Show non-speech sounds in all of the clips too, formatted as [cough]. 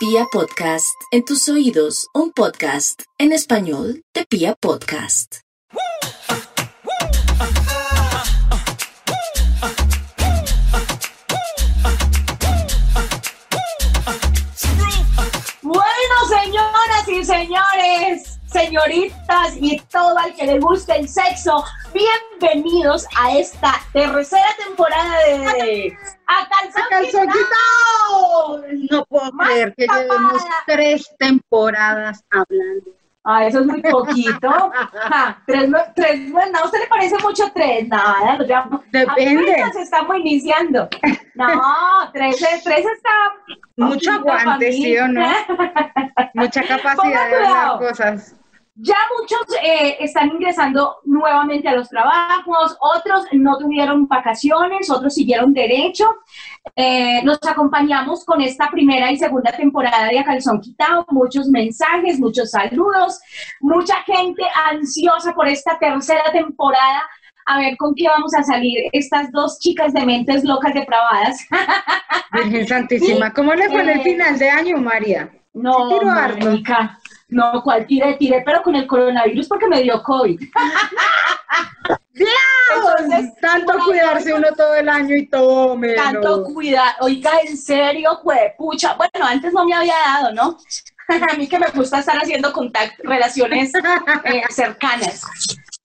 Pia Podcast, en tus oídos, un podcast en español de Pia Podcast. Bueno, señoras y señores, señoritas y todo al que le guste el sexo, bienvenidos a esta tercera temporada de A Calzón. No puedo Más creer que tapada. llevemos tres temporadas hablando. Ah, eso es muy poquito. [laughs] Ja, tres, no- tres, no, ¿a usted le parece mucho tres? Nada, llamo. Depende. Apenas estamos iniciando. No, tres, tres está. Mucho aguante. ¿sí o no? Mucha [laughs] capacidad de hablar cosas. Ya muchos eh, están ingresando nuevamente a los trabajos, otros no tuvieron vacaciones, otros siguieron derecho. Eh, nos acompañamos con esta primera y segunda temporada de A Calzón Quitado, muchos mensajes, muchos saludos, mucha gente ansiosa por esta tercera temporada. A ver con qué vamos a salir estas dos chicas de mentes locas depravadas. Virgen Santísima, ¿cómo le fue en el [laughs] Eh, final de año, María? No, marica. No, cual tiré, tiré, pero con el coronavirus porque me dio COVID. Entonces, Tanto cuidarse uno todo el año y tómelo. Tanto cuidado. Oiga, en serio, pues, pucha. Bueno, antes no me había dado, ¿no? [laughs] A mí que me gusta estar haciendo contacto, relaciones eh, cercanas.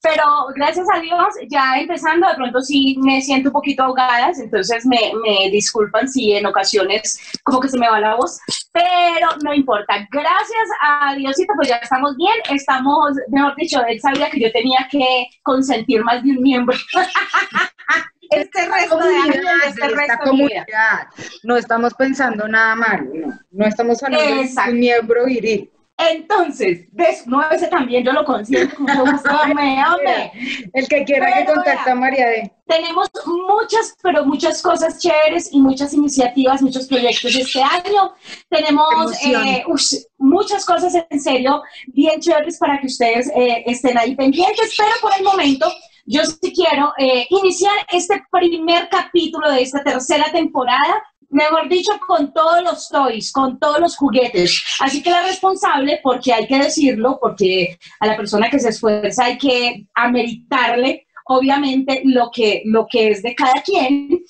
Pero gracias a Dios, ya empezando, de pronto sí me siento un poquito ahogada, entonces me, me disculpan si en ocasiones como que se me va la voz, pero no importa. Gracias a Diosito, pues ya estamos bien, estamos, mejor dicho, él sabía que yo tenía que consentir más de un miembro. [laughs] este resto de años, Comunidad, este de esta resto comunidad. No estamos pensando nada malo, no. No estamos hablando Exacto. de un miembro viril. Entonces, des- no, ese también yo lo consiento con gusto. [laughs] El que quiera que Pero contacte a vea. María de. Tenemos muchas, pero muchas cosas chéveres y muchas iniciativas, muchos proyectos este año. Tenemos eh, ush, muchas cosas en serio bien chéveres para que ustedes eh, estén ahí pendientes, pero por el momento yo sí quiero eh, iniciar este primer capítulo de esta tercera temporada. Mejor dicho, con todos los toys, con todos los juguetes. Así que la responsable, porque hay que decirlo, porque a la persona que se esfuerza hay que ameritarle obviamente lo que, lo que es de cada quien.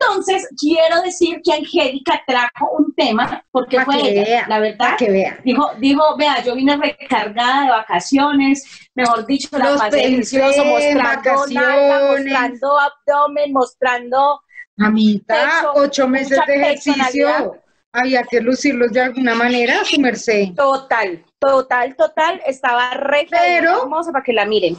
Entonces, quiero decir que Angélica trajo un tema, porque Pa' fue ella, vea, la verdad. Que vea. Dijo, dijo, vea, yo vine recargada de vacaciones, mejor dicho, la Los pasé delicioso, mostrando vacaciones. mostrando abdomen, mostrando... Pecho, ocho meses de ejercicio. Había que lucirlos de alguna manera, su merced. Total, total, total, estaba re Pero- hermosa para que la miren.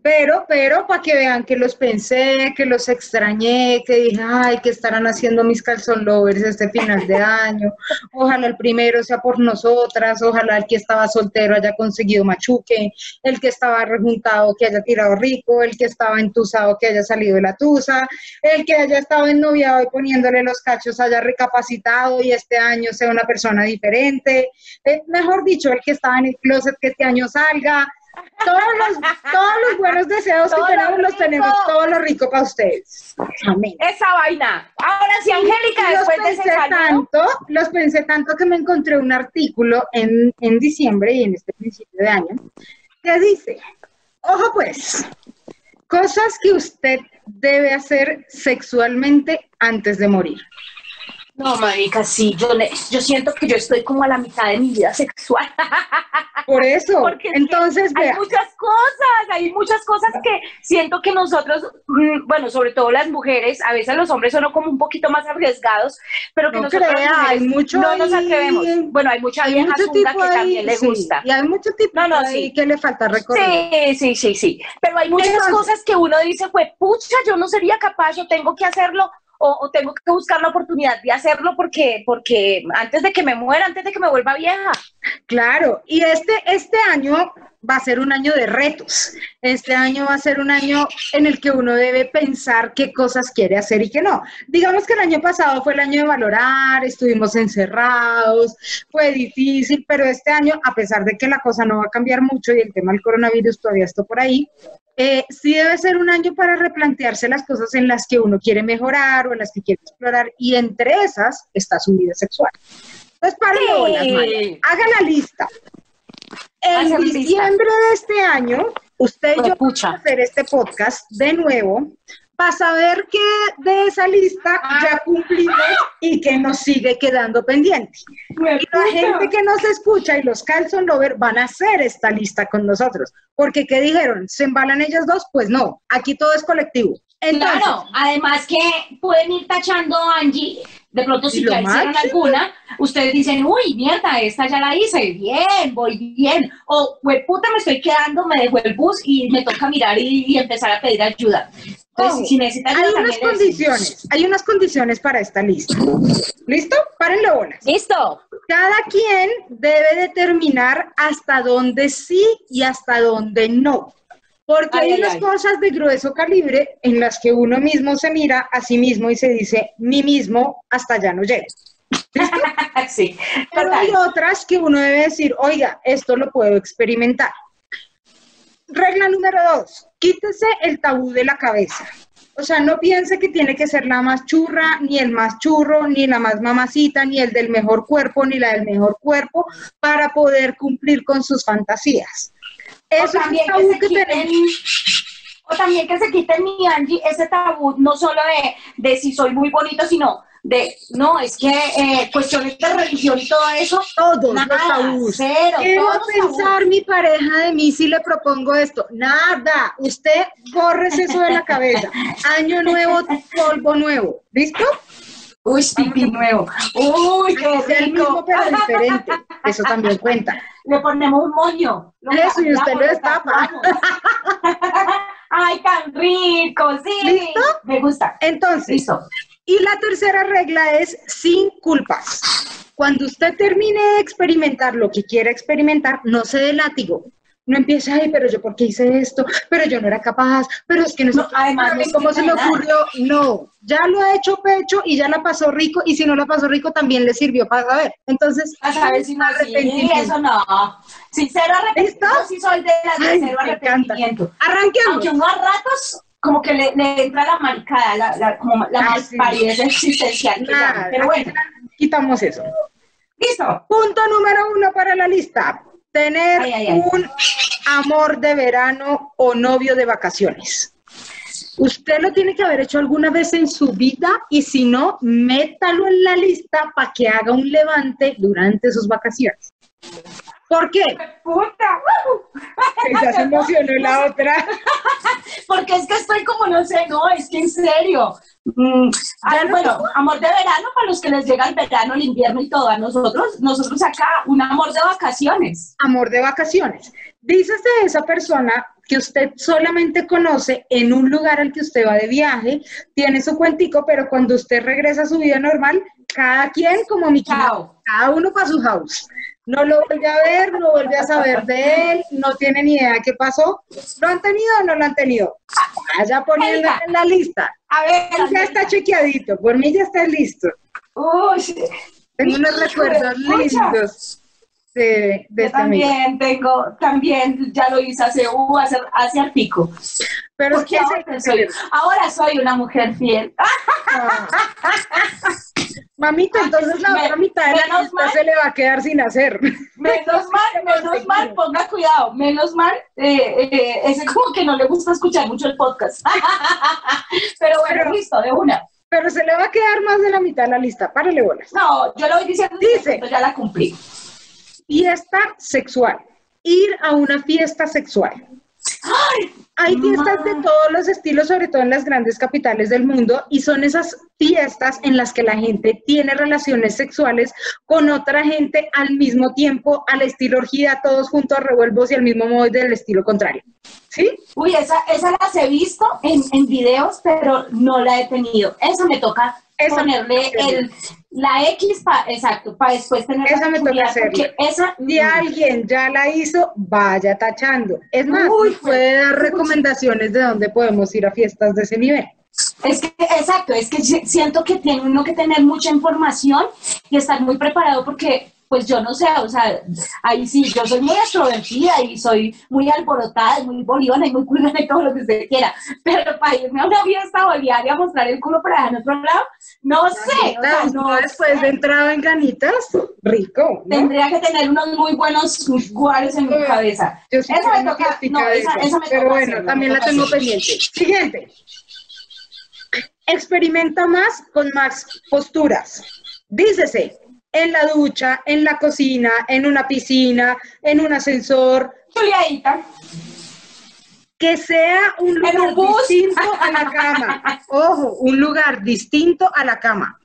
Pero, pero, para que vean que los pensé, que los extrañé, que dije, ay, ¿qué estarán haciendo mis calzón lovers este final de año? Ojalá el primero sea por nosotras, ojalá el que estaba soltero haya conseguido machuque, el que estaba rejuntado que haya tirado rico, el que estaba entusado que haya salido de la tusa, el que haya estado ennoviado y poniéndole los cachos haya recapacitado y este año sea una persona diferente. Eh, mejor dicho, el que estaba en el closet que este año salga. Todos los, todos los buenos deseos Todo que tenemos los tenemos, todo lo rico para ustedes. Amén. Esa vaina. Ahora sí, Angélica, los después de ese pensé tanto, los pensé tanto que me encontré un artículo en, en diciembre y en este principio de año que dice, ojo pues, cosas que usted debe hacer sexualmente antes de morir. No, marica, sí, yo, yo siento que yo estoy como a la mitad de mi vida sexual. [laughs] Por eso, Porque es que entonces hay muchas cosas, hay muchas cosas que siento que nosotros, mm, bueno, sobre todo las mujeres, a veces los hombres son como un poquito más arriesgados, pero que No nosotros crea, hay mucho no nos ahí. atrevemos. Bueno, hay mucha hay vieja mucho tipo que ahí, también le sí, gusta. y hay mucho tipo No, no, ahí sí. que le falta recorrer. Sí, sí, sí, sí. Pero hay muchas Entonces- cosas que uno dice, pues, pucha, yo no sería capaz, yo tengo que hacerlo o, tengo que buscar la oportunidad de hacerlo porque, porque antes de que me muera, antes de que me vuelva vieja. Claro, y este, este año va a ser un año de retos. Este año va a ser un año en el que uno debe pensar qué cosas quiere hacer y qué no. Digamos que el año pasado fue el año de valorar, estuvimos encerrados, fue difícil, pero este año, a pesar de que la cosa no va a cambiar mucho y el tema del coronavirus todavía está por ahí, eh, sí debe ser un año para replantearse las cosas en las que uno quiere mejorar o en las que quiere explorar, y entre esas está su vida sexual. Entonces, párale Sí. Haga la lista. En lista. diciembre de este año, usted y yo vamos a hacer este podcast de nuevo para saber que de esa lista ya cumplimos y que nos sigue quedando pendiente. Y la gente que nos escucha y los Carlson Lover van a hacer esta lista con nosotros. Porque, ¿qué dijeron? ¿Se embalan ellas dos? Pues no, aquí todo es colectivo. Entonces, Claro, además que pueden ir tachando a Angie, de pronto si ya hicieron máximo. alguna, ustedes dicen, uy, mierda, esta ya la hice, bien, voy bien, o, puta, me estoy quedando, me dejó el bus y me toca mirar y, y empezar a pedir ayuda. Entonces, Ojo, si necesitan hay unas condiciones, hay unas condiciones para esta lista. ¿Listo? Párenle bolas. Listo. Cada quien debe determinar hasta dónde sí y hasta dónde no. Porque Ay, hay ay, unas ay. cosas de grueso calibre en las que uno mismo se mira a sí mismo y se dice, mí mismo hasta allá no llego. [laughs] sí, Pero total. hay otras que uno debe decir, oiga, esto lo puedo experimentar. Regla número dos, quítese el tabú de la cabeza. O sea, no piense que tiene que ser la más churra, ni el más churro, ni la más mamacita, ni el del mejor cuerpo, ni la del mejor cuerpo, para poder cumplir con sus fantasías. Eso es un que tabú que quiten, tenemos. o también que se quiten mi Angie ese tabú, no solo de, de si soy muy bonito, sino de, no, es que eh, cuestiones de religión y todo eso, Todos nada, los tabús. cero, ¿Qué va a pensar mi pareja de mí si le propongo esto? Nada, usted bórrese eso de la cabeza. Año nuevo, polvo nuevo. ¿Listo? Uy, pipí nuevo. Uy, qué Es el mismo pero diferente. Eso también cuenta. [laughs] Le ponemos un moño. Eso, y usted lo destapa. [laughs] Ay, tan rico, sí. ¿Listo? Me gusta. Entonces, Listo. Y la tercera regla es sin culpas. Cuando usted termine de experimentar lo que quiera experimentar, no se dé látigo. No empiece, ay, pero yo por qué hice esto, pero yo no era capaz, pero es que no, sé No, además, no cómo se me nada. ocurrió. No, ya lo ha hecho pecho y ya la pasó rico, y si no la pasó rico, también le sirvió para saber. Entonces, A saber si no, sí, eso no. Sincero arrepentimiento, sí soy de las de Ay, cero arrepentimiento. arranquemos. Aunque uno a ratos como que le, le entra la maricada, la, la, como la más sí. existencial. que Pero bueno, quitamos eso. listo. Punto número uno para la lista. Tener Ay, ay, ay. un amor de verano o novio de vacaciones. Usted lo tiene que haber hecho alguna vez en su vida y si no, métalo en la lista para que haga un levante durante sus vacaciones. ¿Por qué? Puta. [laughs] Se emocionó la otra. [laughs] Porque es que estoy como, no sé, no, es que en serio. Mm, bueno, amor de verano para los que les llega el verano, el invierno y todo. A nosotros, nosotros acá, un amor de vacaciones. Amor de vacaciones. Dícese de esa persona que usted solamente conoce en un lugar al que usted va de viaje, tiene su cuentico, pero cuando usted regresa a su vida normal, cada quien como mi cada uno para su house. No lo vuelve a ver, no vuelve a saber de él, no tiene ni idea qué pasó. ¿Lo han tenido o no lo han tenido? Vaya poniendo en la lista. A ver, Ya está chequeadito, por mí ya está listo. Uy, Tengo unos recuerdos lindos de, de este amigo. también tengo, también ya lo hice hace, uh, hace, hace artico. Pero es que ahora soy, ahora soy una mujer fiel. Ah. [laughs] Mamita, entonces la otra mitad de la menos lista mal. se le va a quedar sin hacer. Menos [laughs] mal, menos mal, ponga cuidado, menos mal, eh, eh, ese como que no le gusta escuchar mucho el podcast. [laughs] Pero bueno, Pero- listo, de una. Pero se le va a quedar más de la mitad de la lista. Párale bolas. No, yo lo voy diciendo, Dice. ya la cumplí. Fiesta sexual. Ir a una fiesta sexual. Hay fiestas de todos los estilos, sobre todo en las grandes capitales del mundo, y son esas fiestas en las que la gente tiene relaciones sexuales con otra gente al mismo tiempo, al estilo orgía, todos juntos revuelvos y al mismo modo del estilo contrario. ¿Sí? Uy, esa, esa las he visto en, en videos, pero no la he tenido. Eso me toca Ponerle el, la X, pa, exacto, para después tener Esa la me toca esa, Si alguien ya la hizo, vaya tachando. Es más, Uy, puede dar recomendaciones de dónde podemos ir a fiestas de ese nivel. Es que, exacto, es que siento que tiene uno que tener mucha información y estar muy preparado porque pues yo no sé, o sea, ahí sí, yo soy muy extrovertida y soy muy alborotada, y muy bolivana y muy culona y todo lo que usted quiera, pero para irme a una fiesta boliviana a mostrar el culo para en otro lado, no sé. O sea, no después de entrado en ganitas, rico. Tendría que tener unos muy buenos guares en mi cabeza. Yo sí esa me toca, no, esa, esa, me Pero bueno, también la tengo pendiente. Siguiente. Experimenta más con más posturas. Dícese, en la ducha, en la cocina, en una piscina, en un ascensor. Juliadita. Que sea un lugar distinto a la cama. [laughs] Ojo, un lugar distinto a la cama.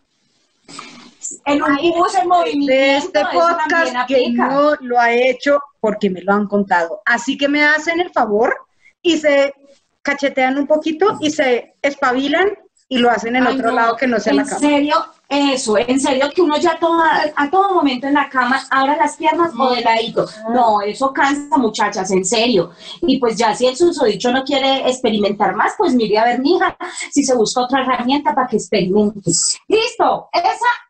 En un bus en movimiento. De este podcast que no lo ha hecho porque me lo han contado. Así que me hacen el favor y se cachetean un poquito y se espabilan y lo hacen en otro lado que no sea la cama. En serio, eso, en serio, que uno ya toma, a todo momento en la cama abra las piernas o de ladito. No, eso cansa, muchachas, en serio. Y pues ya si el susodicho no quiere experimentar más, pues mire a ver, mija, si se busca otra herramienta para que experimente. Listo, esa,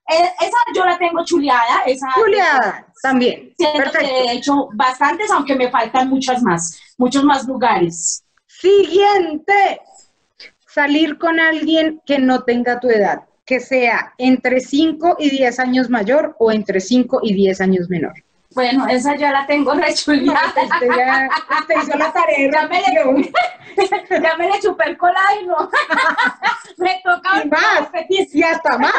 e, esa yo la tengo chuleada. Esa, chuleada, también. Siento que he hecho bastantes, aunque me faltan muchas más, muchos más lugares. Siguiente, salir con alguien que no tenga tu edad que sea entre 5 y 10 años mayor o entre 5 y 10 años menor. Bueno, esa ya la tengo rechuleada. [laughs] usted ya usted hizo la tarea. Ya me, le, [laughs] ya me le chupé el no. [laughs] me toca y más, y hasta más.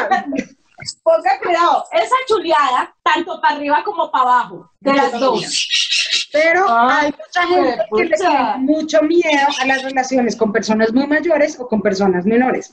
Ponga cuidado, esa chuleada, tanto para arriba como para abajo, de las dos. Pero ah, hay mucha gente que le tiene mucho miedo a las relaciones con personas muy mayores o con personas menores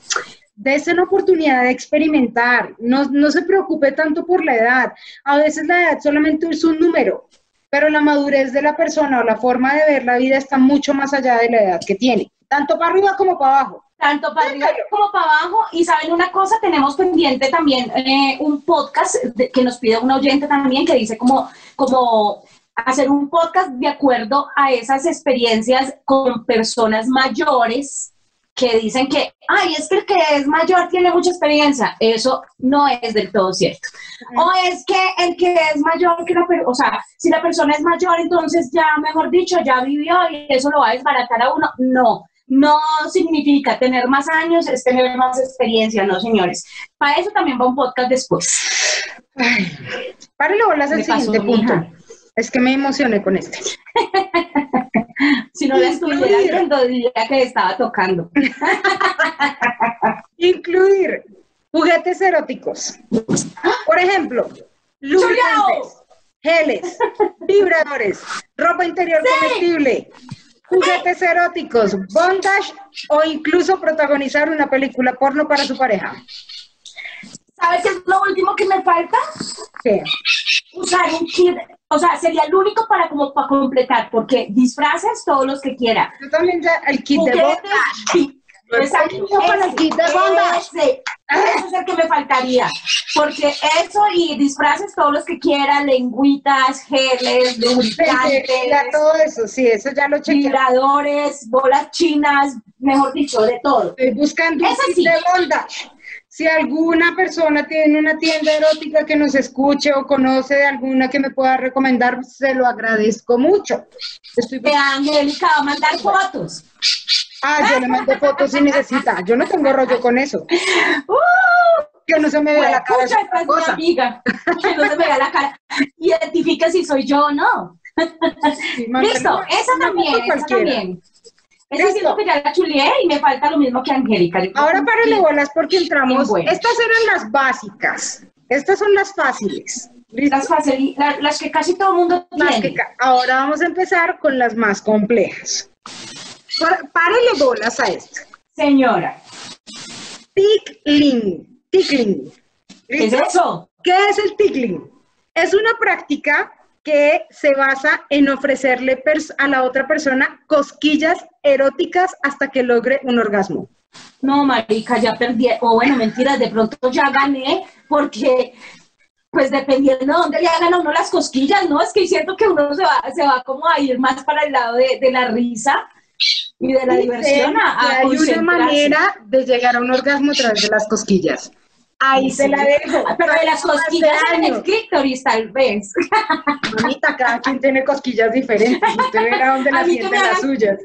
dése la oportunidad de experimentar, no, no se preocupe tanto por la edad, a veces la edad solamente es un número, pero la madurez de la persona o la forma de ver la vida está mucho más allá de la edad que tiene, tanto para arriba como para abajo. Tanto para arriba como para abajo. Y saben una cosa, tenemos pendiente también eh, un podcast que nos pide un oyente también que dice como, como hacer un podcast de acuerdo a esas experiencias con personas mayores que dicen que, ay, es que el que es mayor tiene mucha experiencia. Eso no es del todo cierto. O es que el que es mayor, que la, o sea, si la persona es mayor, entonces ya, mejor dicho, ya vivió y eso lo va a desbaratar a uno. No, no significa tener más años, es tener más experiencia, no, señores. Para eso también va un podcast después. Párale bolas al siguiente punto. Es que me emocioné con este. Si no la estuviera viendo, diría que estaba tocando. [laughs] Incluir juguetes eróticos. Por ejemplo, lubricantes, geles, vibradores, ropa interior comestible, juguetes eróticos, bondage o incluso protagonizar una película porno para su pareja. ¿Sabes qué es lo último que me falta? ¿Qué? Usar un kit o sea, sería el único para como para completar, porque disfraces todos los que quiera. Yo también ya el kit de bondage. Exacto. Para el kit de. Eso es el que me faltaría. Porque eso y disfraces todos los que quiera, lengüitas, geles, lubricantes. todo eso, sí, eso ya lo chequeé. Vibradores, bolas chinas, mejor dicho, de todo. Estoy buscando un kit de bondage. Si alguna persona tiene una tienda erótica que nos escuche o conoce de alguna que me pueda recomendar, se lo agradezco mucho. Estoy... De Angélica va a mandar fotos. Ah, yo le mando fotos si necesita. Yo no tengo rollo con eso. Uh, que no se me vea la cara. Escucha, cosa. amiga. Que no se me vea la cara. Identifica si soy yo o no. Listo, esa también, esa también. Esa siento que ya la chuleé y me falta lo mismo que Angélica. Ahora párale bolas porque entramos. Estas eran las básicas. Estas son las fáciles. Las, fáciles, las que casi todo el mundo tiene. ahora vamos a empezar con las más complejas. Párale bolas a esto. Señora. Tickling. Tickling. ¿Qué es eso? ¿Qué es el tickling? Es una práctica que se basa en ofrecerle a la otra persona cosquillas eróticas hasta que logre un orgasmo. No, marica, ya perdí, o bueno, mentiras, de pronto ya gané, porque pues dependiendo de dónde le hagan a uno las cosquillas, ¿no? Es que siento que uno se va, se va como a ir más para el lado de, la risa, Y de la diversión a, a hay una manera de llegar a un orgasmo a través de las cosquillas. Ahí se la dejo. Pero de las Hace cosquillas en el clítoris, tal vez. Cada quien tiene cosquillas diferentes. Usted verá [laughs] dónde las mí que siente me las hagan- suyas.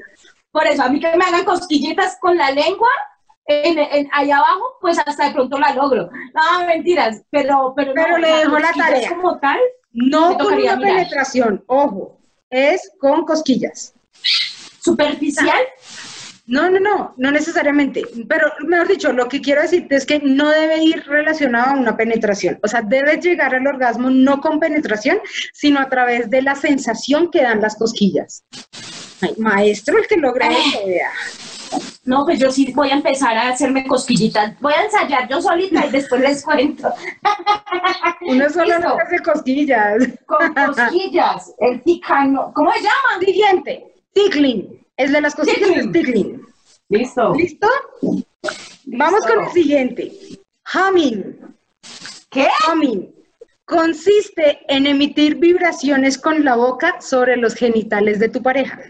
Por eso, a mí que me hagan cosquillitas con la lengua, en, en- allá abajo, pues hasta de pronto la logro. No, mentiras, pero... Pero, Pero no, le dejo la tarea. como tal, No con tocaría una mirar. penetración, ojo, es con cosquillas. superficial, No, no, no, no necesariamente. Pero, mejor dicho, lo que quiero decirte es que no debe ir relacionado a una penetración. O sea, debes llegar al orgasmo no con penetración, sino a través de la sensación que dan las cosquillas. Ay, maestro, el que logra eso, vea. no, pues yo sí voy a empezar a hacerme cosquillitas. Voy a ensayar yo solita y después les cuento. [laughs] Uno solo no hace cosquillas. Con cosquillas, el ticano, ¿cómo se llama? Siguiente, tickling. El de las cosquillas es Tickling. tickling. Listo. ¿Listo? Vamos con el siguiente. Humming. ¿Qué? Humming consiste en emitir vibraciones con la boca sobre los genitales de tu pareja.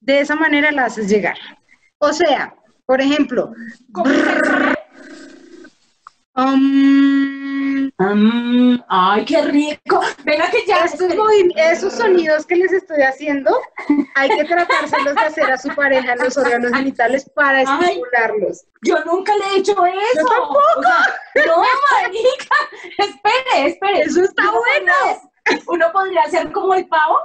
De esa manera la haces llegar. O sea, por ejemplo, ¿Cómo sexo oral? um, Mm, ay, qué rico. Venga que ya. estos, esos sonidos que les estoy haciendo, hay que tratárselos de hacer a su pareja en los órganos genitales para estimularlos. Yo nunca le he hecho eso. tampoco. O sea, no, marica. Espere, espere. Eso está Uno bueno. podría- Uno podría hacer como el pavo.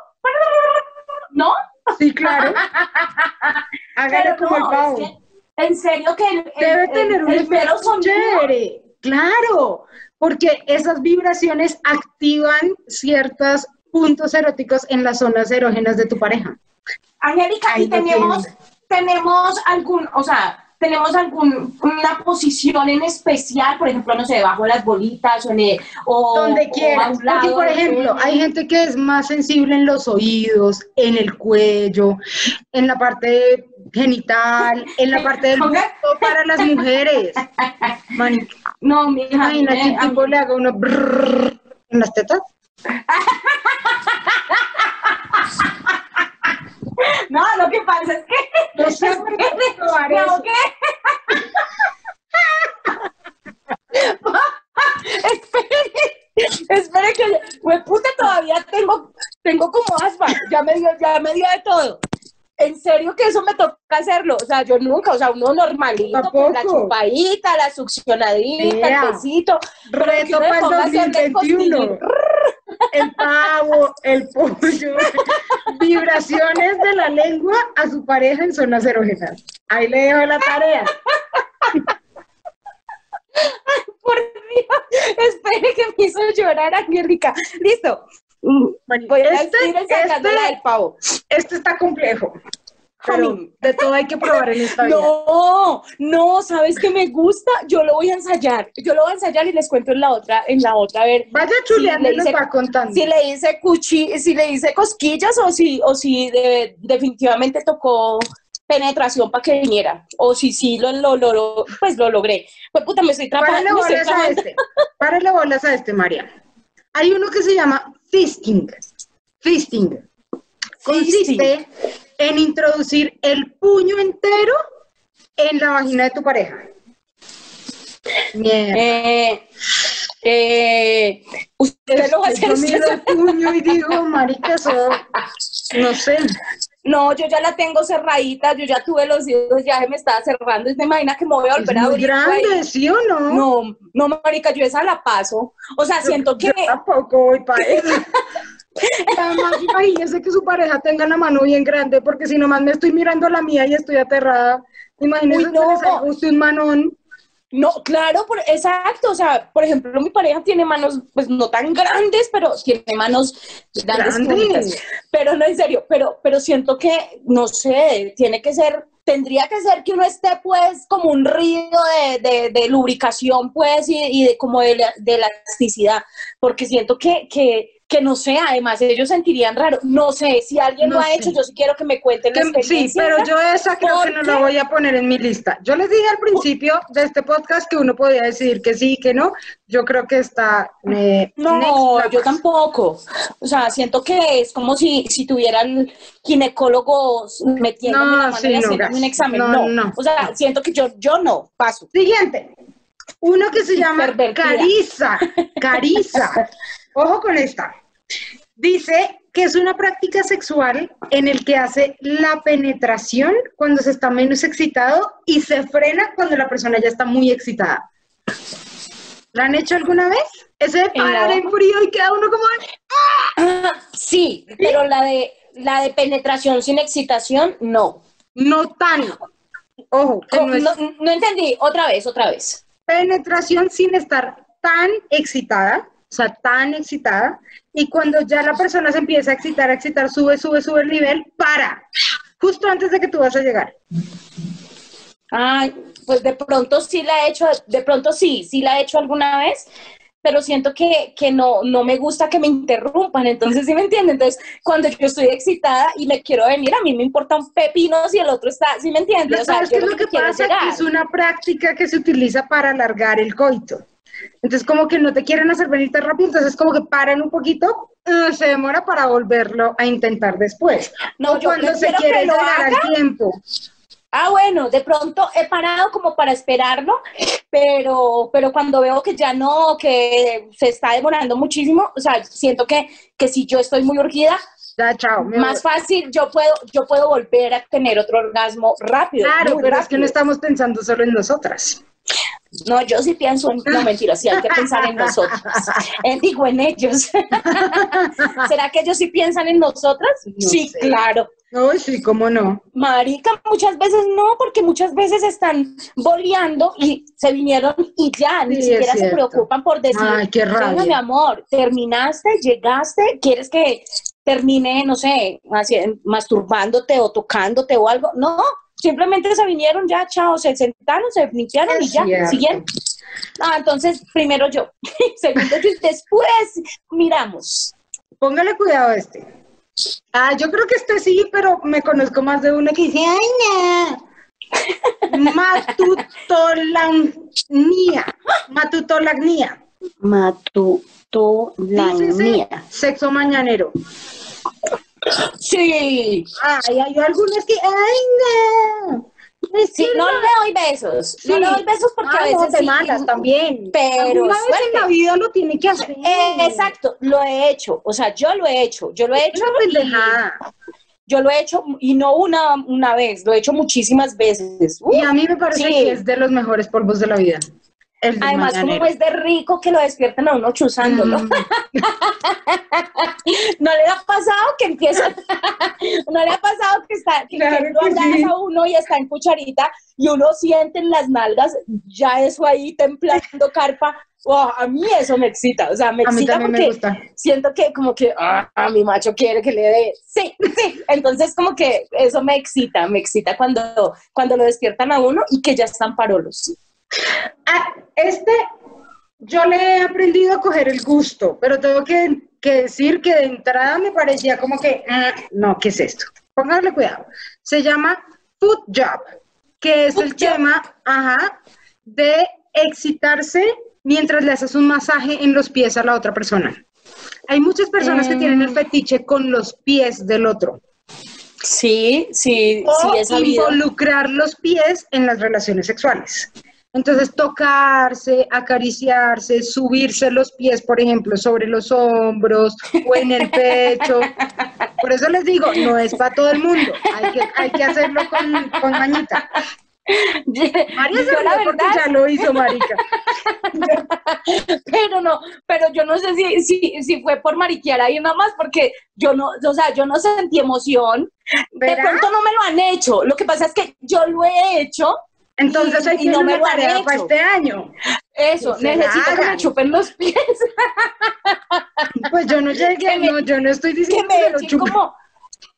¿No? Sí, claro. [laughs] Hágale Pero como no, el pavo. es que, en serio que el, el- Debe el- tener un el mero sonido. chévere. Claro, porque esas vibraciones activan ciertos puntos eróticos en las zonas erógenas de tu pareja. Angélica, y tenemos, tenemos algún, o sea, tenemos algún, una posición en especial, por ejemplo, no sé, debajo de las bolitas o en el, o, Donde o quieras. un Porque, por ejemplo, hay gente que es más sensible en los oídos, en el cuello, en la parte genital, en la parte del busto para las mujeres. No, mi hija, imagina que un tipo le haga uno brrrr en las tetas. [laughs] No, lo que pasa es que. No sé, Espere, probar me eso. ahogué. [laughs] espere, espere que, pues puta, todavía tengo, tengo como asma, ya me dio, ya me dio de todo. En serio que eso me toca hacerlo, o sea, yo nunca, o sea, uno normalito, la chupadita, la succionadita, el besito. Reto para el hacerle 2021. cosquillín. El pavo, el pollo, [laughs] vibraciones de la lengua a su pareja en zonas erógenas. Ahí le dejo la tarea. Por Dios, espere que me hizo llorar Angélica. Listo. Mm, Voy a Este- ir sacándola este- del pavo. Este está complejo. Pero de todo hay que probar en esta vida. No, no, ¿sabes qué me gusta? Yo lo voy a ensayar. Yo lo voy a ensayar y les cuento en la otra, en la otra, a ver. Vaya si chuleando le y nos va contando. Si le hice cuchi, si le hice cosquillas o si, o si de- definitivamente tocó penetración para que viniera. O si sí lo, lo, lo, pues lo logré. Pues puta, me estoy Párale trapando. me estoy bolas a este. Párale bolas a este, María. Hay uno que se llama fisting. Fisting. Consiste en introducir el puño entero en la vagina de tu pareja. Mierda. Eh, eh, usted lo va a hacer. Yo miro el puño y digo, marica, eso, no sé. No, yo ya la tengo cerradita, yo ya tuve los dedos, ya se me estaba cerrando. y ¿Te imaginas que me voy a Es volver a abrir? grande, ahí? ¿sí o no? No, no, marica, yo esa la paso. O sea, siento que... Yo tampoco voy para [laughs] eso. Además, imagínese que su pareja tenga la mano bien grande, porque si nomás me estoy mirando la mía y estoy aterrada, imagínese Uy, que no. a usted un manón. No, claro, por, exacto. O sea, por ejemplo, mi pareja tiene manos, pues no tan grandes, pero tiene manos grandes. Pero no, en serio, pero, pero siento que, no sé, tiene que ser, tendría que ser que uno esté, pues, como un río de, de- de lubricación, pues, y, y de como de, de elasticidad, porque siento que, que que no sé, además ellos sentirían raro. No sé, si alguien No lo ha sé. hecho, yo sí quiero que me cuenten la Que- sí, pero yo esa creo que no la voy a poner en mi lista. Yo les dije al principio de este podcast que uno podía decidir que sí y que no. Yo creo que está... eh, No, yo tampoco. O sea, siento que es como si, si tuvieran ginecólogos metiéndome No, la mano sí, y no, un examen. No, No, O sea, siento que yo, yo no, paso. Siguiente. Uno que se llama. Cariza. Cariza. [laughs] Ojo con esta. Dice que es una práctica sexual en el que hace la penetración cuando se está menos excitado y se frena cuando la persona ya está muy excitada. ¿La han hecho alguna vez? Ese de parar en frío y queda uno como... Ah, sí, pero la de la de penetración sin excitación, no. No tan. Ojo, no es No, no entendí. Otra vez, otra vez. penetración sin estar tan excitada, o sea, tan excitada, y cuando ya la persona se empieza a excitar, a excitar, sube, sube, sube el nivel, para, justo antes de que tú vas a llegar. Ay, pues de pronto sí la he hecho, de pronto sí, sí la he hecho alguna vez, pero siento que, que no, no me gusta que me interrumpan, entonces sí me entienden. Entonces, cuando yo estoy excitada y me quiero venir, a mí me importa un pepino si el otro está, ¿sí me entiendes? Pero O sea, ¿Sabes qué es lo que quiero pasa? Que es una práctica que se utiliza para alargar el coito. Entonces, como que no te quieren hacer venir tan rápido, entonces como que paran un poquito, eh, se demora para volverlo a intentar después. No, o yo cuando se quiere llegar al tiempo. Ah, bueno, de pronto he parado como para esperarlo, pero, pero cuando veo que ya no, que se está demorando muchísimo, o sea, siento que, que si yo estoy muy urgida, Ya, chao. más fácil yo puedo, yo puedo volver a tener otro orgasmo rápido. Claro, pero es que no estamos pensando solo en nosotras. No, yo sí pienso en, no mentira, sí hay que pensar en nosotros. Eh, digo en ellos. [laughs] ¿Será que ellos sí piensan en nosotras? No sí, sé. claro. Ay, sí, cómo no. Marica, muchas veces no, porque muchas veces están boleando y se vinieron y ya, ni Sí, siquiera se preocupan por decir, Ay, qué "Venga, rabia. mi amor, terminaste, llegaste, quieres que termine, no sé, masturbándote o tocándote o algo. No, simplemente se vinieron ya, chao, se sentaron, se limpiaron y ya, cierto. siguieron. Ah, entonces, primero yo, [laughs] segundo yo y después miramos. Póngale cuidado a este. Ah, yo creo que este sí, pero me conozco más de uno que dice, ay, no. [laughs] Matutolagnia. Matutolagnia. Dícese Matutolagnia. sexo mañanero. Sí, Ay, hay algunos que, ay, no. Sí, no le doy besos. No le doy besos porque a veces no, te sí, también. pero Alguna vez en la vida lo tiene que hacer. Eh, exacto, lo he hecho, o sea, yo lo he hecho, yo lo he hecho, una y- yo lo he hecho y no una, una vez, lo he hecho muchísimas veces. Uh, Y a mí me parece que es de los mejores polvos de la vida. El Además, como es de rico que lo despiertan a uno chuzándolo. Mm. [laughs] ¿No le ha pasado que empieza? [laughs] ¿No le ha pasado que está que, Claro que sí. a uno y está en cucharita y uno siente en las nalgas ya eso ahí templando carpa? Wow, a mí eso me excita, o sea, me excita también me porque gusta. siento que como que ah, a mi macho quiere que le dé, sí, sí, entonces como que eso me excita, me excita cuando, cuando lo despiertan a uno y que ya están parolos. Ah, este, yo le he aprendido a coger el gusto, pero tengo que, que decir que de entrada me parecía como que, ah, no, ¿qué es esto? Póngale cuidado. Se llama foot job, que es el job. tema, ajá, de excitarse mientras le haces un masaje en los pies a la otra persona. Hay muchas personas que tienen el Mm. fetiche con los pies del otro. Sí, sí, o sí, he involucrar los pies en las relaciones sexuales. Entonces, tocarse, acariciarse, subirse los pies, por ejemplo, sobre los hombros o en el pecho. Por eso les digo, no es para todo el mundo. Hay que, hay que hacerlo con, con mañita. María se la verdad, ya lo hizo, marica. pero no, pero yo no sé si, si, si fue por mariquear ahí nada más, porque yo no, o sea, yo no sentí emoción. De ¿Verá? pronto no me lo han hecho. Lo que pasa es que yo lo he hecho. Entonces y- y no me lo tarea para este año. Eso, Que necesito que me chupen los pies, [laughs] Pues yo no llegué, me- no, yo no estoy que diciendo me que lo echen chupen. como.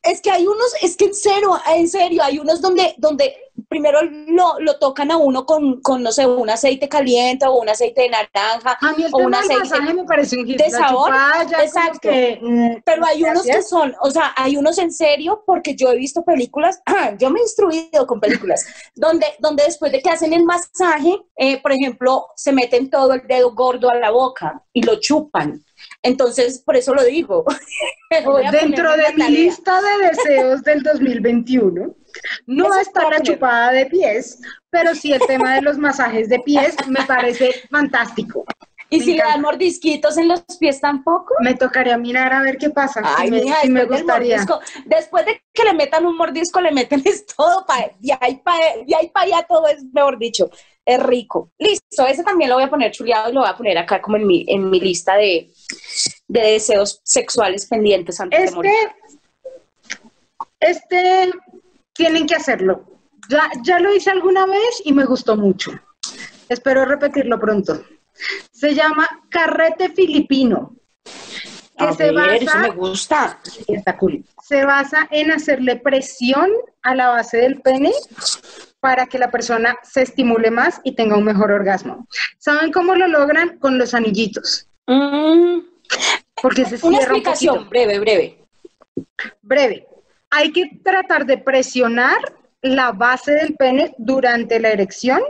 Es que hay unos, es que en serio, en serio, hay unos donde, donde primero lo, lo tocan a uno con, con, no sé, un aceite caliente o un aceite de naranja A mí el o un tema aceite masaje me parece un hit. de sabor, exacto. que, mm, Pero hay unos que son, o sea, hay unos en serio, porque yo he visto películas, [clears throat] yo me he instruido con películas, [laughs] donde, donde después de que hacen el masaje, eh, por ejemplo, se meten todo el dedo gordo a la boca y lo chupan. Entonces, por eso lo digo. [laughs] Dentro de mi tarea. lista de deseos del 2021, no Eso está está la bien. chupada de pies, pero sí el tema de los masajes de pies me parece fantástico. Y me si le dan mordisquitos en los pies tampoco. Me tocaría mirar a ver qué pasa. Ay, sí me, mija, me gustaría. mordisco, después de que le metan un mordisco, le meten [laughs] es todo para de ahí para pa allá todo es mejor dicho, es rico. Listo, ese también lo voy a poner chuleado y lo voy a poner acá como en mi en mi lista de, de deseos sexuales pendientes antes de morir. Este, este, tienen que hacerlo. Ya, ya lo hice alguna vez y me gustó mucho. Espero repetirlo pronto. Se llama carrete filipino. Que A se ver, eso basa, me gusta. Está cool. Se basa en hacerle presión a la base del pene para que la persona se estimule más y tenga un mejor orgasmo. ¿Saben cómo lo logran? Con los anillitos. Mm, Porque se una cierra explicación breve, breve. Breve. Hay que tratar de presionar la base del pene durante la erección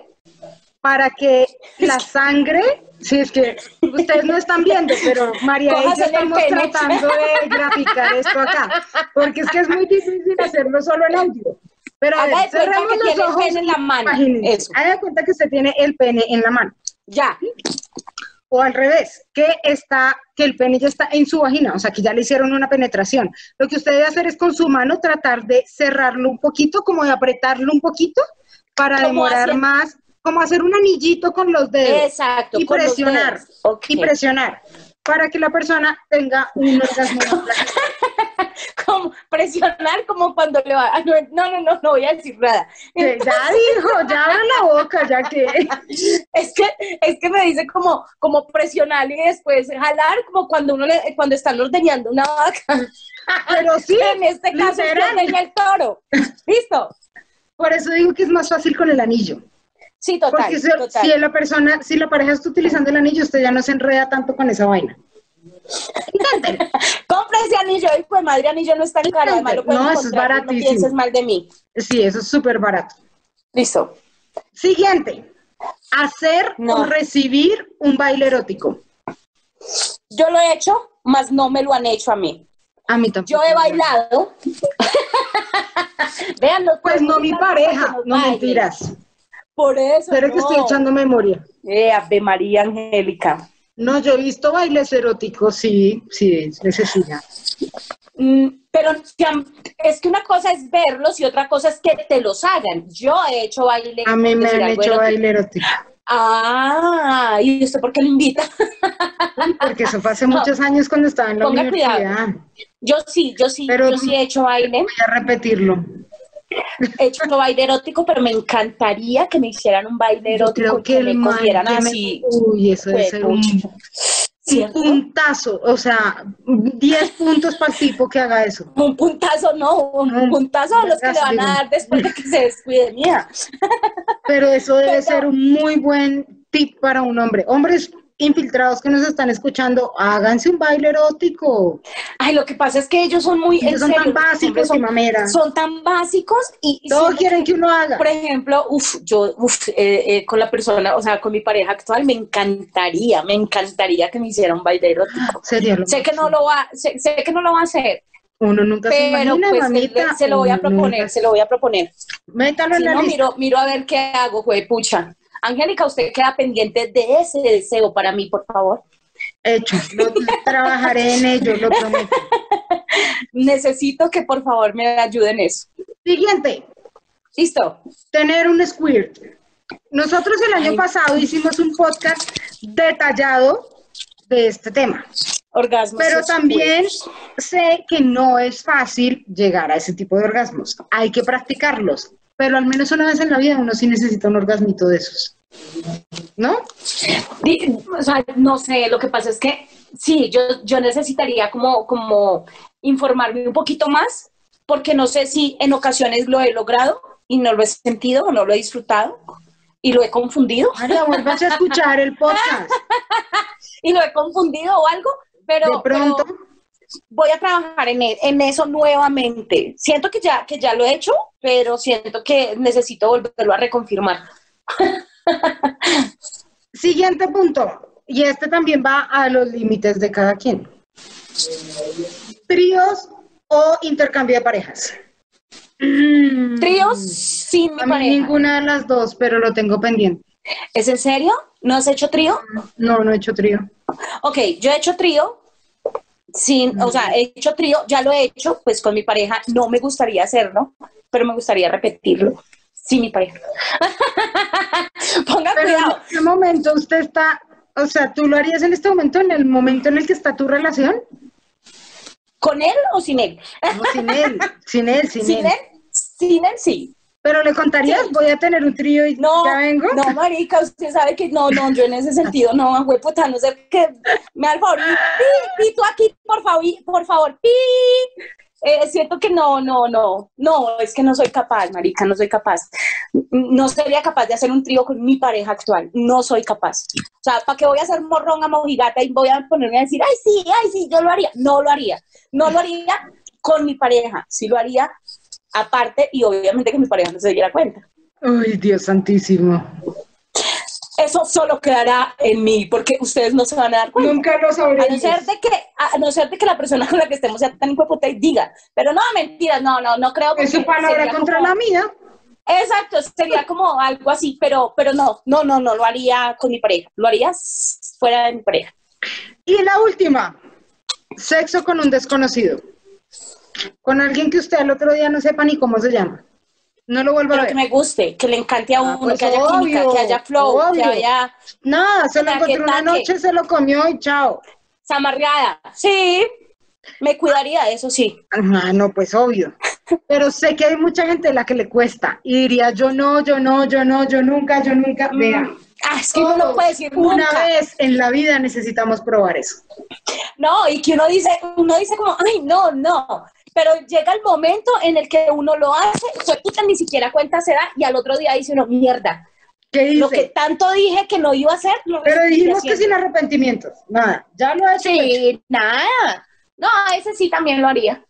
para que la sangre, si es que ustedes no están viendo, pero María y yo el estamos pene. tratando de graficar esto acá, porque es que es muy difícil hacerlo solo en audio. Pero a ver, cerremos que los tiene el ojos pene en la mano. imagínense. Eso. Haga cuenta que usted tiene el pene en la mano Ya. O al revés, que está, que el pene ya está en su vagina, o sea, que ya le hicieron una penetración. Lo que usted debe hacer es con su mano tratar de cerrarlo un poquito, como de apretarlo un poquito, para demorar más, como hacer un anillito con los dedos Exacto. y presionar, y presionar, para que la persona tenga un orgasmo. [laughs] [laughs] como presionar como cuando le va. No, no, no, no, no voy a decir nada. Que ya dijo, ya abre la boca, ya que... [laughs] Es que, es que me dice como, como presionar y después jalar, como cuando uno le, cuando están ordeñando una vaca. [laughs] Pero sí, en este caso ordeña el toro. ¿Listo? por eso digo que es más fácil con el anillo. Sí, total, Porque si, total. si la persona, si la pareja está utilizando el anillo, usted ya no se enreda tanto con esa vaina. [laughs] Compre ese anillo, y pues madre anillo no está en caro, además lo No, eso es baratísimo. No pienses mal de mí. Sí, eso es súper barato. Listo. Siguiente, hacer No. o recibir un baile erótico. Yo lo he hecho, mas no me lo han hecho a mí. A mí tampoco. Yo he bailado. [laughs] Vean, Pues no mi pareja, que no mentiras. Por eso. Pero que no. estoy echando memoria. Eh, Ave María Angélica. No, yo he visto bailes eróticos, sí, sí, ya. Mm, pero es que una cosa es verlos y otra cosa es que te los hagan. Yo he hecho baile. A mí me han hecho baile erótico. Ah, ¿y usted por qué lo invita? Porque eso fue hace [laughs] No. muchos años cuando estaba en la Ponga universidad. cuidado. Yo sí, yo sí, Pero- yo sí he hecho baile. Voy a repetirlo. He hecho baile erótico, pero me encantaría que me hicieran un baile Yo erótico creo y que que el me cogieran que así. Uy, eso debe ser un, un puntazo, o sea, 10 puntos para el tipo que haga eso. Un puntazo, no, un Un puntazo a los que le van a dar después de que se descuide mía. Pero eso debe Pero- ser un muy buen tip para un hombre. Hombres infiltrados que nos están escuchando, háganse un baile erótico. Ay, lo que pasa es que ellos son muy, Ellos son serio, tan básicos, son, mamera. son tan básicos y, y Todos quieren que uno haga. Por ejemplo, uf, yo uf, eh, eh, con la persona, o sea, con mi pareja actual, me encantaría, me encantaría que me hiciera un baile erótico. Sería lo Sé que no lo va, sé, sé que no lo va a hacer, Uno nunca se imagina, pues mamita. le- se lo voy a proponer, nunca- se lo voy a proponer. Métalo Si en la no, lista. miro, miro a ver qué hago, güey, pucha. Angélica, usted queda pendiente de ese deseo para mí, por favor. Hecho. Lo- trabajaré en ello, lo prometo. [laughs] Necesito que por favor me ayuden en eso. Siguiente. Listo. tener un squirt. Nosotros el año Ay. pasado hicimos un podcast detallado de este tema, Orgasmos. pero también sé que no es fácil llegar a ese tipo de orgasmos. Hay que practicarlos, pero al menos una vez en la vida uno sí necesita un orgasmito de esos. ¿No? O sea, no sé, lo que pasa es que sí, yo, yo necesitaría como, como informarme un poquito más, porque no sé si en ocasiones lo he logrado y no lo he sentido o no lo he disfrutado y lo he confundido. María, vuelvas a escuchar el podcast. [laughs] y lo he confundido o algo, pero, De pronto. pero voy a trabajar en, en eso nuevamente. Siento que ya, que ya lo he hecho, pero siento que necesito volverlo a reconfirmar. [laughs] [laughs] Siguiente punto. Y este también va a los límites de cada quien. Tríos o intercambio de parejas. Tríos sin mi A mí pareja. ninguna de las dos, pero lo tengo pendiente. ¿Es en serio? ¿No has hecho trío? No, no he hecho trío. Ok, yo he hecho trío. Sin, o sea, he hecho trío, ya lo he hecho, pues con mi pareja. No me gustaría hacerlo, pero me gustaría repetirlo sin mi pareja. [laughs] Ponga Pero en cuidado. este momento usted está, o sea, ¿tú lo harías en este momento, en el momento en el que está tu relación? ¿Con él o sin él? No, sin él, sin él, sin, Sin él. él, sin él sí. Pero le contarías, voy a tener un trío y No, ya vengo. no, marica, usted sabe que no, no, yo en ese sentido no, güey, puta, no sé qué, me al favor, pi, pi, tú aquí, por favor, por favor, pi. Eh, siento que no, no, no, no, es que no soy capaz, marica, no soy capaz. No sería capaz de hacer un trío con mi pareja actual, no soy capaz. O sea, ¿para qué voy a hacer morronga, mojigata y voy a ponerme a decir, ay, sí, ay, sí, yo lo haría? No lo haría, no lo haría con mi pareja, sí lo haría aparte y obviamente que mi pareja no se diera cuenta. Ay, Dios santísimo. Eso solo quedará en mí, porque ustedes no se van a dar cuenta. Nunca lo A sabré. no ser de que, a no ser de que la persona con la que estemos sea tan hijueputa y diga, pero no, mentiras, no, no, no creo. Es su palabra contra como- la mía. Exacto, sería como algo así, pero, pero no, no, no, no lo haría con mi pareja, lo haría fuera de mi pareja. Y la última, sexo con un desconocido. Con alguien que usted al otro día no sepa ni cómo se llama. No lo vuelva a Pero que ver. me guste, que le encante a Ah, uno, pues que haya química, obvio, que haya flow, obvio. que haya Nada, se lo encontró una noche, se lo comió y chao. zamarreada. Sí, me cuidaría, eso sí. Ah, no, pues obvio. [laughs] Pero sé que hay mucha gente a la que le cuesta. Y diría, yo no, yo no, yo no, yo nunca, yo nunca. Vea. Ah, es que uno no puede decir Una nunca. vez en la vida necesitamos probar eso. No, y que uno dice, uno dice como, ay, no, no. Pero llega el momento en el que uno lo hace, fue puta, ni siquiera cuenta se da, y al otro día dice uno, mierda, ¿Qué lo que tanto dije que no iba a hacer, lo Pero dijimos que sin arrepentimientos. Nada, ya lo he hecho. Sí, nada. No, ese sí también lo haría.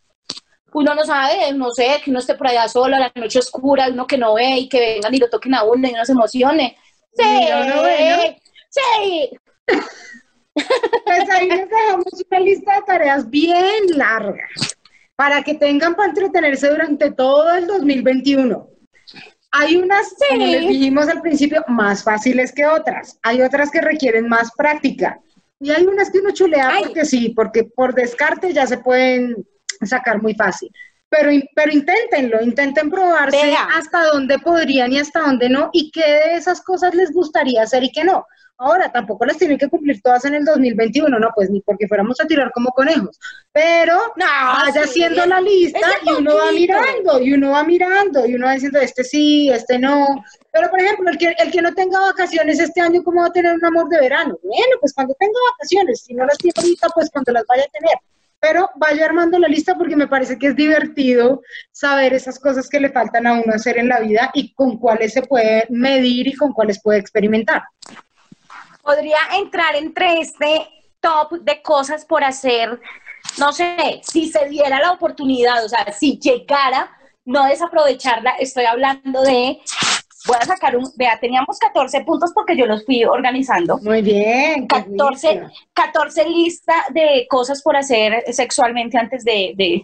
Uno no sabe, no sé, que uno esté por allá solo, a la noche oscura, uno que no ve y que vengan y lo toquen a uno y uno se emocione. Sí, Y uno ve, sí. Pues ahí les dejamos una lista de tareas bien larga para que tengan para entretenerse durante todo el 2021. Hay unas, como Sí. les dijimos al principio, más fáciles que otras. Hay otras que requieren más práctica. Y hay unas que uno chulea Ay. porque sí, porque por descarte ya se pueden sacar muy fácil. Pero, pero inténtenlo, intenten probarse hasta dónde podrían y hasta dónde no, y qué de esas cosas les gustaría hacer y qué no. Ahora, tampoco las tienen que cumplir todas en el 2021, no, pues ni porque fuéramos a tirar como conejos. Pero No, vaya haciendo la lista y uno va mirando, y uno va mirando, y uno va diciendo, este sí, este no. Pero, por ejemplo, el que, el que no tenga vacaciones este año, ¿cómo va a tener un amor de verano? Bueno, pues cuando tenga vacaciones, si no las tiene ahorita, pues cuando las vaya a tener. Pero vaya armando la lista porque me parece que es divertido saber esas cosas que le faltan a uno hacer en la vida y con cuáles se puede medir y con cuáles puede experimentar. Podría entrar entre este top de cosas por hacer, no sé, si se diera la oportunidad, o sea, si llegara, no desaprovecharla, estoy hablando de, voy a sacar un, vea, teníamos 14 puntos porque yo los fui organizando. Muy bien. qué 14, rico. 14 lista de cosas por hacer sexualmente antes de, de,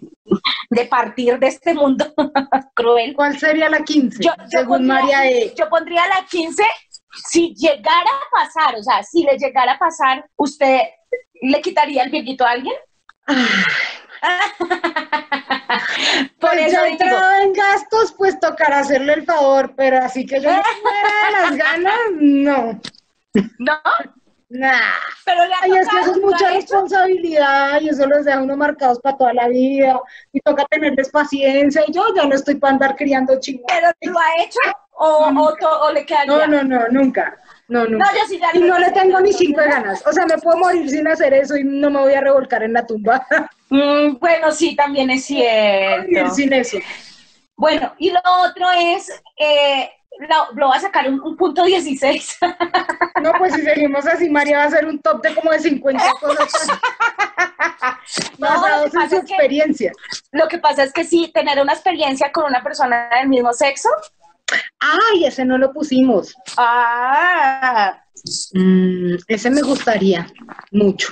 de partir de este mundo [laughs] cruel. ¿Cuál sería la 15? Yo, yo según pondría, María E. yo pondría la 15 si llegara a pasar, o sea, si le llegara a pasar, ¿usted le quitaría el virguito a alguien? Por Pues eso entrado en gastos, pues tocará hacerle el favor, pero así que yo muera [laughs] de las ganas, no. no, Nah. pero le ha Ay, es que eso es ¿lo mucha responsabilidad y eso los deja uno marcados para toda la vida y toca tenerles paciencia y yo ya no estoy para andar criando chingos. ¿Pero lo ha hecho o, o, to- o le quedaría? No, no, no, nunca. No, nunca. No, yo sí ya y no le tengo ni cinco ganas. O sea, me puedo morir sin hacer eso y no me voy a revolcar en la tumba. [laughs] Mm, bueno, sí, también es Vivir cierto. sin eso. Bueno, y lo otro es, eh, lo, lo voy a sacar un, un punto 16. [laughs] No, pues si seguimos así, María va a hacer un top de como de 50 [laughs] cosas No, lo que en su que- experiencia. Lo que pasa es que sí, tener una experiencia con una persona del mismo sexo. Ay, ese no lo pusimos. Ah, Mm, ese me gustaría mucho.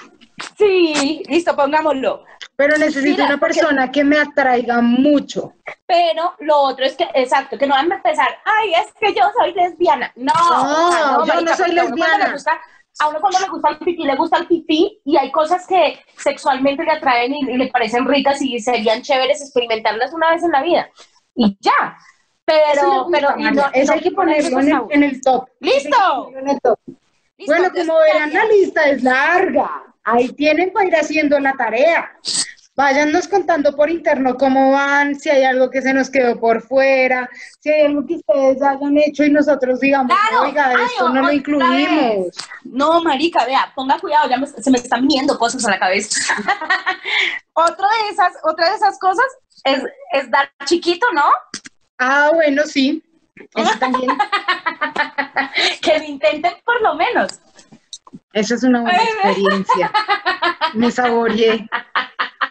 sí, listo, pongámoslo. Pero necesito Mira, una porque- persona que me atraiga mucho. Pero lo otro es que, exacto, que no van a empezar, ay, es que yo soy lesbiana. No, No, o sea, yo no soy lesbiana. gusta- a uno cuando le gusta el pipí, le gusta el pipí y hay cosas que sexualmente le atraen y, y le parecen ricas y serían chéveres experimentarlas una vez en la vida. Y ya. Pero, pero, no- no hay que ponerlo en el, en el top. ¡Listo! En el top. Bueno, como verán, la lista es larga. Ahí tienen para ir haciendo la tarea. Váyannos contando por interno cómo van, si hay algo que se nos quedó por fuera, si hay algo que ustedes hayan hecho y nosotros digamos, Claro. oiga, Ay, esto no lo incluimos. vez. No, marica, vea, ponga cuidado, ya me- se me están viniendo cosas a la cabeza. [laughs] otra de esas, otra de esas cosas es, es dar chiquito, ¿no? Ah, bueno, sí. Eso también. [laughs] que lo intenten por lo menos. Eso es una buena experiencia. Me saboreé.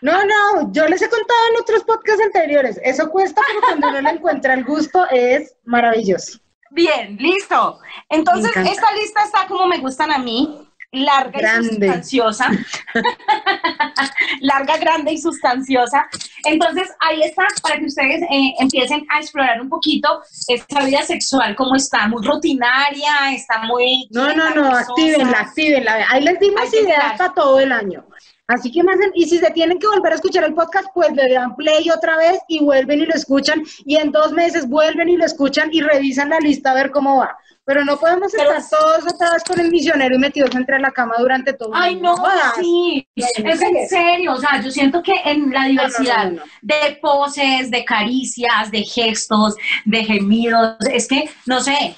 No, no, yo les he contado en otros podcasts anteriores. Eso cuesta, pero cuando uno le encuentra el gusto es maravilloso. Bien, listo. Entonces, esta lista está como me gustan a mí, larga Grande. y sustanciosa. [laughs] larga, grande y sustanciosa. Entonces, ahí está para que ustedes eh, empiecen a explorar un poquito esta vida sexual, cómo está, muy rutinaria, está muy... No, no, no, actívenla, actívenla. Ahí les dimos ideas para todo el año. Así que más, y si se tienen que volver a escuchar el podcast, pues le dan play otra vez y vuelven y lo escuchan. Y en dos meses vuelven y lo escuchan y revisan la lista a ver cómo va. Pero no podemos Pero- estar todos otra vez con el misionero y metidos entre la cama durante todo el Ay, no, sí, es en serio, o sea, yo siento que en la diversidad no, no, no. de poses, de caricias, de gestos, de gemidos, es que, no sé,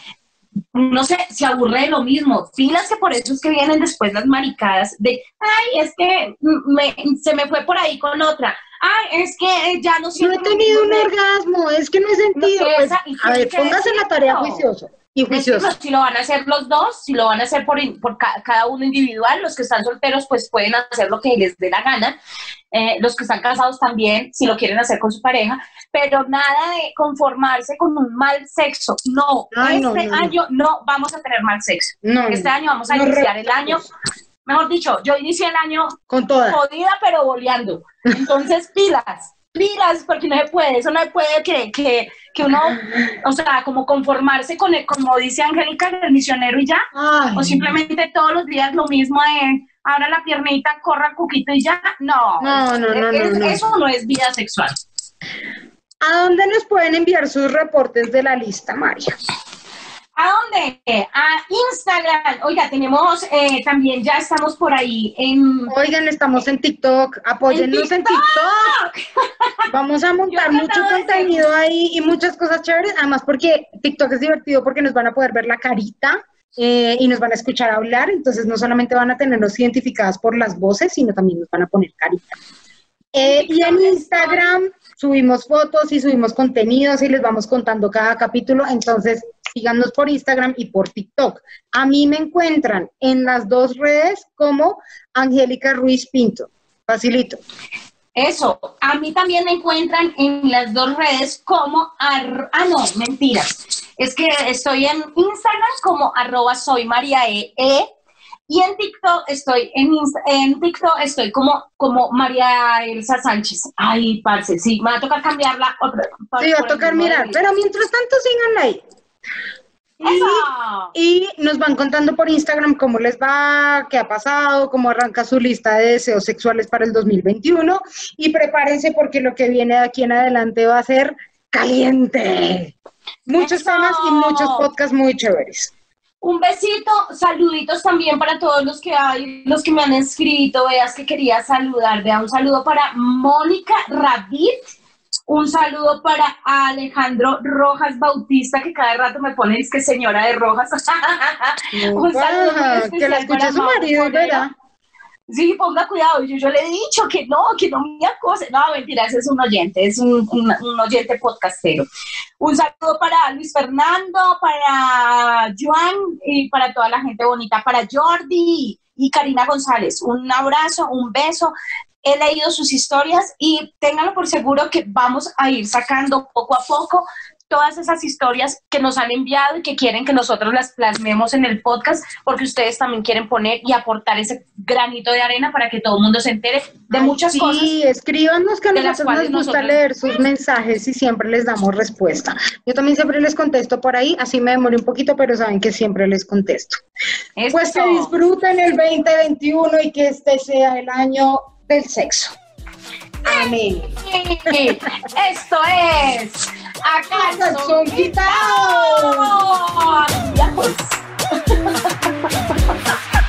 no sé, se aburre de lo mismo. Pilas que por eso es que vienen después las maricadas de, ay, es que me- se me fue por ahí con otra, ay, es que ya no No siento he lo tenido un orgasmo, es que no he sentido. No, pues, esa- a ver, póngase en la tarea juicioso y juicioso. Decirlo, si lo van a hacer los dos, si lo van a hacer por, por ca- cada uno individual, los que están solteros pues pueden hacer lo que les dé la gana, Eh, los que están casados también, si lo quieren hacer con su pareja, pero nada de conformarse con un mal sexo. No, Ay, este no, no. año no vamos a tener mal sexo. No, Este año vamos a iniciar el año, mejor dicho, yo inicié el año con todas. jodida pero boleando. Entonces, [laughs] pilas, pilas, porque no se puede, eso no se puede que, que, que uno, o sea, como conformarse con, el, como dice Angélica, el misionero y ya, Ay, o simplemente todos los días lo mismo de ahora la piernita, corra el cuquito y ya, no, No, no, no, es- no, no. eso no es vida sexual. ¿A dónde nos pueden enviar sus reportes de la lista, María? ¿A dónde? A Instagram. Oiga, tenemos, eh, también ya estamos por ahí en... Oigan, estamos en TikTok, apóyennos en ¡En TikTok. Vamos a montar mucho contenido ahí y muchas cosas chéveres. Además, porque TikTok es divertido porque nos van a poder ver la carita eh, y nos van a escuchar hablar. Entonces, no solamente van a tenernos identificadas por las voces, sino también nos van a poner carita. Eh, y en Instagram subimos fotos y subimos contenidos y les vamos contando cada capítulo. Entonces, síganos por Instagram y por TikTok. A mí me encuentran en las dos redes como Angélica Ruiz Pinto. Facilito. Eso, a mí también me encuentran en las dos redes como, ar- ah no, mentiras, es que estoy en Instagram como arroba soy María E, E, y en TikTok estoy en, Insta- en TikTok estoy como, como María Elsa Sánchez. Ay, parce, sí, me va a tocar cambiarla otra. Sí, va a tocar mirar. Pero mientras tanto, síganla ahí. Y nos van contando por Instagram cómo les va, qué ha pasado, cómo arranca su lista de deseos sexuales para el 2021. Y prepárense porque lo que viene de aquí en adelante va a ser caliente. Muchos ¡Eso! temas y muchos podcasts muy chéveres. Un besito, saluditos también para todos los que hay, los que me han escrito, veas que quería saludar, vea un saludo para Mónica Rabit, un saludo para Alejandro Rojas Bautista, que cada rato me pone, es que señora de Rojas. [laughs] un saludo muy especial que la escuche para su marido. ¿verdad? Sí, ponga cuidado. Yo, le he dicho que no, que no me acose. No, mentira, ese es un oyente, es un oyente podcastero. Un saludo para Luis Fernando, para Joan y para toda la gente bonita, para Jordi y Karina González. Un abrazo, un beso he leído sus historias y ténganlo por seguro que vamos a ir sacando poco a poco todas esas historias que nos han enviado y que quieren que nosotros las plasmemos en el podcast, porque ustedes también quieren poner y aportar ese granito de arena para que todo el mundo se entere de muchas sí, cosas. Sí, escríbanos que a nosotros nos gusta nosotros- leer sus mensajes y siempre les damos respuesta. Yo también siempre les contesto por ahí, así me demoré un poquito, pero saben que siempre les contesto. Pues que disfruten el 2021 y que este sea el año del sexo. Amén. [laughs] Esto es acá Calzón quitado. Ya pues. [laughs]